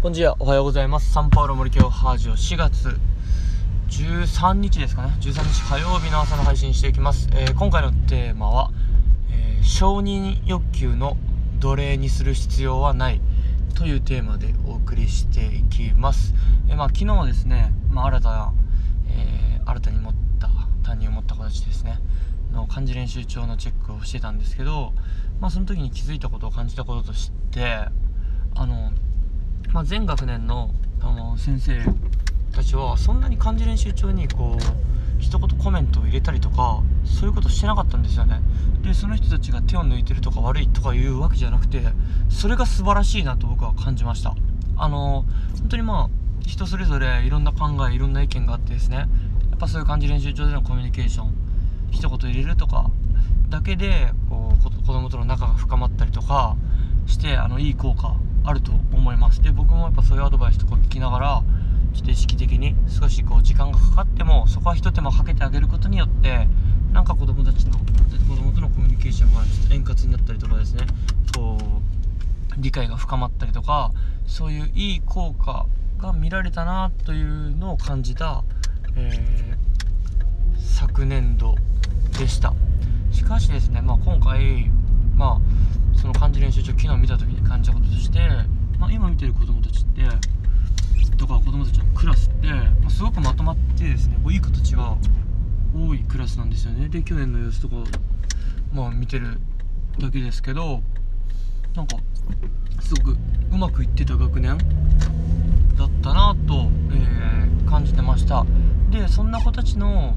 こんにちは、おはようございます。サンパウロ森京ハージオ4月13日ですかね。13日火曜日の朝の配信していきます。えー今回のテーマは、えー承認欲求の奴隷にする必要はないというテーマでお送りしていきます。えーまあ、昨日はですね、まあ、新たな、え新たに持った、担任を持った子たちですね、の漢字練習帳のチェックをしてたんですけど、まあ、その時に気づいたことを感じたこととして、あの、まあ、全学年のあの先生たちはそんなに漢字練習帳にこう一言コメントを入れたりとかそういうことしてなかったんですよね。でその人たちが手を抜いてるとか悪いとかいうわけじゃなくてそれが素晴らしいなと僕は感じました。あの本当にまあ人それぞれいろんな考えいろんな意見があってですね。やっぱそういう漢字練習帳でのコミュニケーション一言入れるとかだけでこう子供との仲が深まったりとかしてあのいい効果あると思います。で僕もやっぱそういうアドバイスとか聞きながらちょっと意識的に少しこう時間がかかってもそこは一手間かけてあげることによってなんか子供たちの子供とのコミュニケーションがちょっと円滑になったりとかですねこう理解が深まったりとかそういういい効果が見られたなというのを感じた、えー昨年度でした。しかしですね、まあ、今回、ま、練習帳昨日見た時に感じたこととして、まあ、今見てる子供たちってとか子供たちのクラスって、まあ、すごくまとまってですねこういい子たちが多いクラスなんですよね。で去年の様子とか、まあ、見てるだけですけどなんかすごくうまくいってた学年だったなと、えー感じてました。でそんな子たちの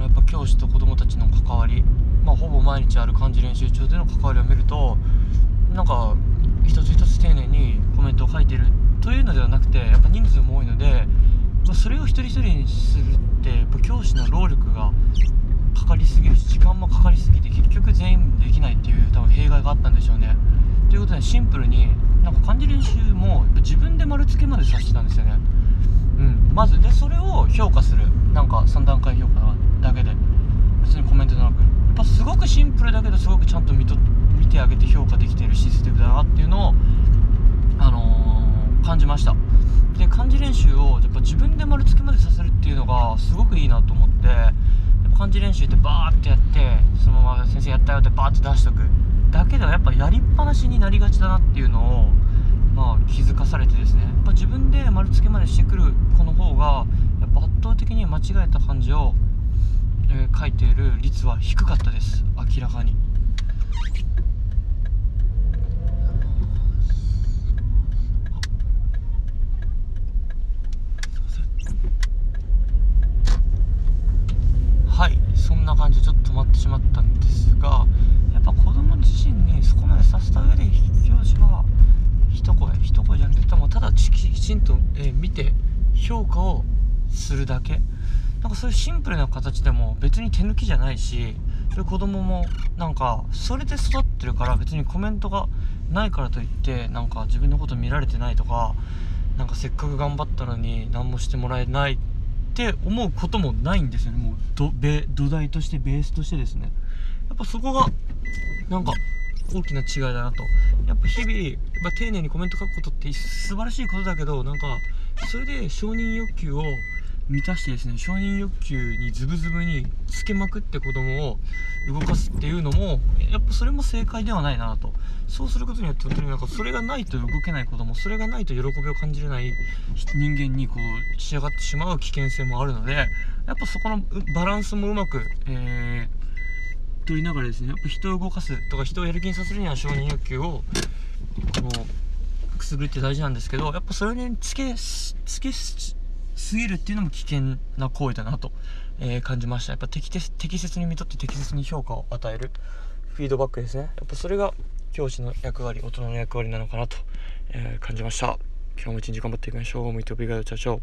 のやっぱ教師と子供たちの関わり、まあ、ほぼ毎日ある漢字練習中での関わりを見るとなんか一つ一つ丁寧にコメントを書いてるというのではなくてやっぱ人数も多いので、まあ、それを一人一人にするってやっぱ教師の労力がかかりすぎるし時間もかかりすぎて結局全員できないっていう多分弊害があったんでしょうね。ということでシンプルになんか漢字練習も自分で丸付けまでさせてたんですよね、まずでそれを評価する。なんか3段階評価だけで。別にコメントじゃなく。やっぱすごくシンプルだけどすごくちゃんと見と見てあげて評価できてるシステムだなっていうのを、あのー感じました。で漢字練習をやっぱ自分で丸付けまでさせるっていうのがすごくいいなと思って。っ漢字練習ってバーってやってそのまま先生やったよってバーって出しとく。だけではやっぱやりっぱなしになりがちだなっていうのをまあ、気づかされてですね。やっぱ自分で丸付けまでしてくる子の方がやっぱ圧倒的に間違えた漢字を、えー書いている率は低かったです。明らかに。はい。そんな感じでちょっと止まってしまったんですがやっぱ子供自身にそこまでさせた上で一声一声じゃなくてただきちんと、えー見て評価をするだけ。なんかそういうシンプルな形でも別に手抜きじゃないしそういう子供もなんかそれで育ってるから別にコメントがないからといってなんか自分のこと見られてないとかなんかせっかく頑張ったのに何もしてもらえないって思うこともないんですよね。もうど土台としてベースとしてですね。やっぱそこがなんか大きな違いだなと。やっぱ日々やっぱ丁寧にコメント書くことって素晴らしいことだけどなんかそれで承認欲求を満たしてですね承認欲求にズブズブにつけまくって子供を動かすっていうのもやっぱそれも正解ではないなと。そうすることによって本当になんかそれがないと動けない子供それがないと喜びを感じれない人間にこう仕上がってしまう危険性もあるのでやっぱそこのバランスもうまく、えー取りながらですねやっぱ人を動かすとか人をやる気にさせるには承認欲求をこうくすぐるって大事なんですけどやっぱそれにつけすぎるっていうのも危険な行為だなと、えー感じましたやっぱ適適切に見とって適切に評価を与えるフィードバックですねやっぱそれが教師の役割大人の役割なのかなと、えー感じました今日も一日頑張っていきましょう。muito obrigado. Tchau, tchau.